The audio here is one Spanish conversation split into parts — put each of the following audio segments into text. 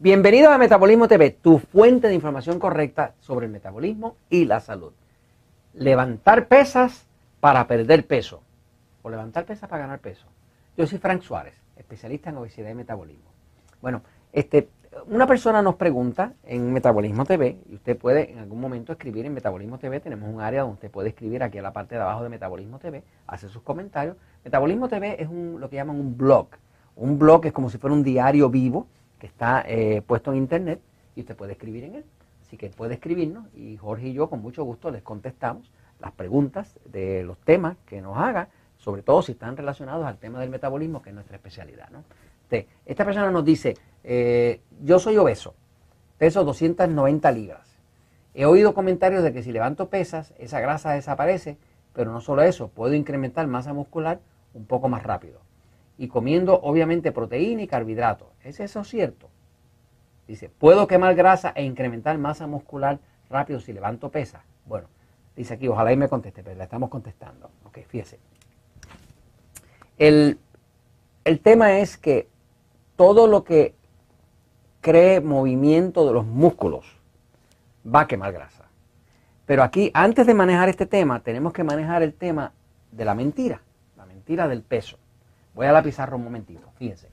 Bienvenidos a Metabolismo TV, tu fuente de información correcta sobre el metabolismo y la salud. Levantar pesas para perder peso o levantar pesas para ganar peso. Yo soy Frank Suárez, especialista en obesidad y metabolismo. Bueno, este, una persona nos pregunta en Metabolismo TV, y usted puede en algún momento escribir en Metabolismo TV, tenemos un área donde usted puede escribir aquí a la parte de abajo de Metabolismo TV, hace sus comentarios. Metabolismo TV es un, lo que llaman un blog. Un blog es como si fuera un diario vivo está eh, puesto en internet y usted puede escribir en él. Así que puede escribirnos y Jorge y yo con mucho gusto les contestamos las preguntas de los temas que nos haga, sobre todo si están relacionados al tema del metabolismo, que es nuestra especialidad. ¿no? esta persona nos dice, eh, yo soy obeso, peso 290 libras. He oído comentarios de que si levanto pesas, esa grasa desaparece, pero no solo eso, puedo incrementar masa muscular un poco más rápido. Y comiendo obviamente proteína y carbohidratos. ¿Es eso cierto? Dice, ¿puedo quemar grasa e incrementar masa muscular rápido si levanto pesas? Bueno, dice aquí, ojalá y me conteste, pero la estamos contestando. Ok, fíjese. El, el tema es que todo lo que cree movimiento de los músculos va a quemar grasa. Pero aquí, antes de manejar este tema, tenemos que manejar el tema de la mentira, la mentira del peso. Voy a la pizarra un momentito, fíjense.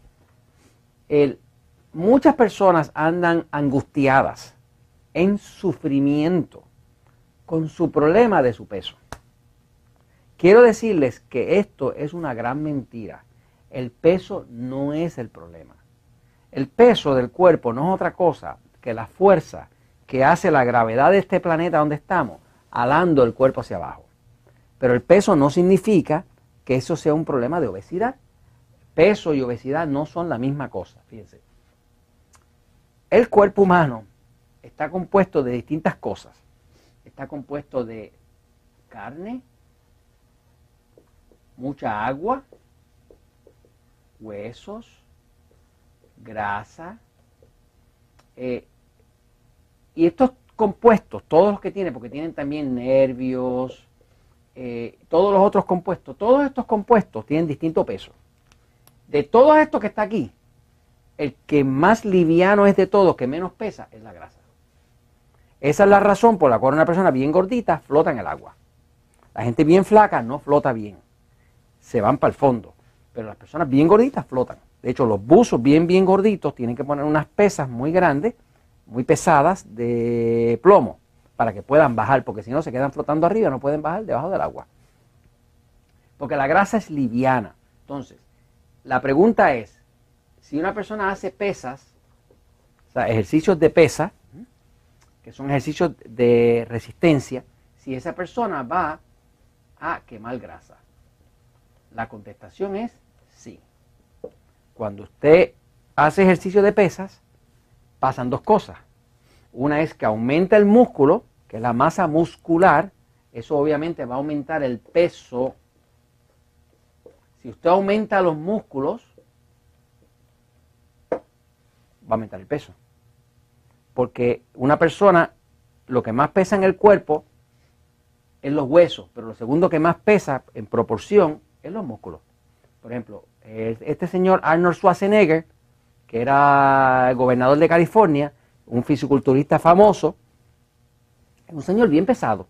muchas personas andan angustiadas, en sufrimiento, con su problema de su peso. Quiero decirles que esto es una gran mentira. El peso no es el problema. El peso del cuerpo no es otra cosa que la fuerza que hace la gravedad de este planeta donde estamos, alando el cuerpo hacia abajo. Pero el peso no significa que eso sea un problema de obesidad. Peso y obesidad no son la misma cosa, fíjense. El cuerpo humano está compuesto de distintas cosas. Está compuesto de carne, mucha agua, huesos, grasa. Eh, y estos compuestos, todos los que tienen, porque tienen también nervios, eh, todos los otros compuestos, todos estos compuestos tienen distinto peso. De todos estos que está aquí, el que más liviano es de todos, que menos pesa, es la grasa. Esa es la razón por la cual una persona bien gordita flota en el agua. La gente bien flaca no flota bien. Se van para el fondo. Pero las personas bien gorditas flotan. De hecho, los buzos bien, bien gorditos tienen que poner unas pesas muy grandes, muy pesadas de plomo para que puedan bajar, porque si no se quedan flotando arriba, no pueden bajar debajo del agua. Porque la grasa es liviana. Entonces, la pregunta es, si una persona hace pesas, o sea, ejercicios de pesa, que son ejercicios de resistencia, si esa persona va a quemar grasa. La contestación es sí. Cuando usted hace ejercicio de pesas, pasan dos cosas. Una es que aumenta el músculo, que es la masa muscular, eso obviamente va a aumentar el peso. Si usted aumenta los músculos, va a aumentar el peso. Porque una persona, lo que más pesa en el cuerpo es los huesos, pero lo segundo que más pesa en proporción es los músculos. Por ejemplo, este señor Arnold Schwarzenegger, que era gobernador de California, un fisiculturista famoso, es un señor bien pesado.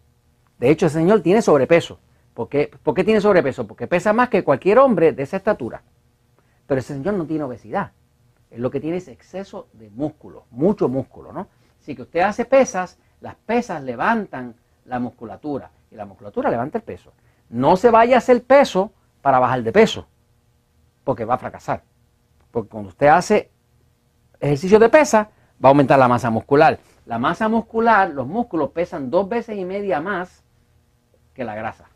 De hecho, ese señor tiene sobrepeso. ¿Por qué, ¿Por qué tiene sobrepeso? Porque pesa más que cualquier hombre de esa estatura. Pero ese señor no tiene obesidad. Él lo que tiene es exceso de músculo, mucho músculo, ¿no? Así que usted hace pesas, las pesas levantan la musculatura y la musculatura levanta el peso. No se vaya a hacer peso para bajar de peso, porque va a fracasar. Porque cuando usted hace ejercicio de pesa, va a aumentar la masa muscular. La masa muscular, los músculos pesan dos veces y media más que la grasa.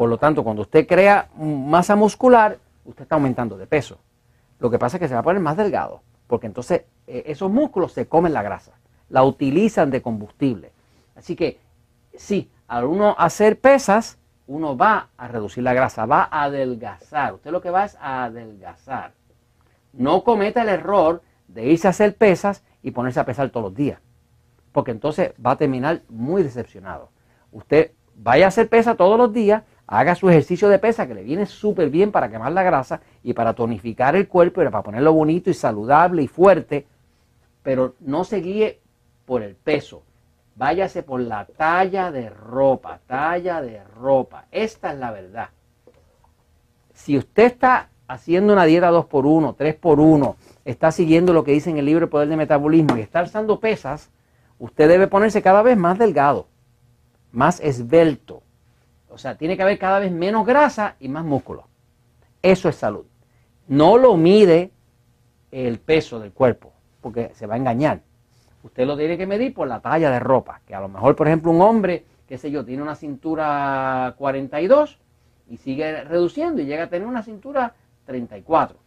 Por lo tanto, cuando usted crea masa muscular, usted está aumentando de peso. Lo que pasa es que se va a poner más delgado, porque entonces eh, esos músculos se comen la grasa, la utilizan de combustible. Así que sí, al uno hacer pesas, uno va a reducir la grasa, va a adelgazar. Usted lo que va es a adelgazar. No cometa el error de irse a hacer pesas y ponerse a pesar todos los días, porque entonces va a terminar muy decepcionado. Usted vaya a hacer pesa todos los días, haga su ejercicio de pesa que le viene súper bien para quemar la grasa y para tonificar el cuerpo y para ponerlo bonito y saludable y fuerte. pero no se guíe por el peso. Váyase por la talla de ropa, talla de ropa. Esta es la verdad. Si usted está haciendo una dieta 2x1, 3x1, está siguiendo lo que dice en el libro El Poder de Metabolismo y está alzando pesas, usted debe ponerse cada vez más delgado, más esbelto. O sea, tiene que haber cada vez menos grasa y más músculo. Eso es salud. No lo mide el peso del cuerpo, porque se va a engañar. Usted lo tiene que medir por la talla de ropa, que a lo mejor, por ejemplo, un hombre, qué sé yo, tiene una cintura 42 y sigue reduciendo y llega a tener una cintura 34.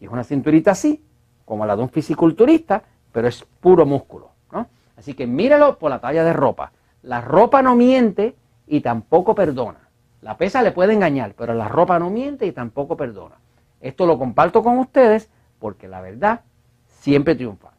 Y es una cinturita así, como la de un fisiculturista, pero es puro músculo. ¿no? Así que míralo por la talla de ropa. La ropa no miente y tampoco perdona. La pesa le puede engañar, pero la ropa no miente y tampoco perdona. Esto lo comparto con ustedes porque la verdad siempre triunfa.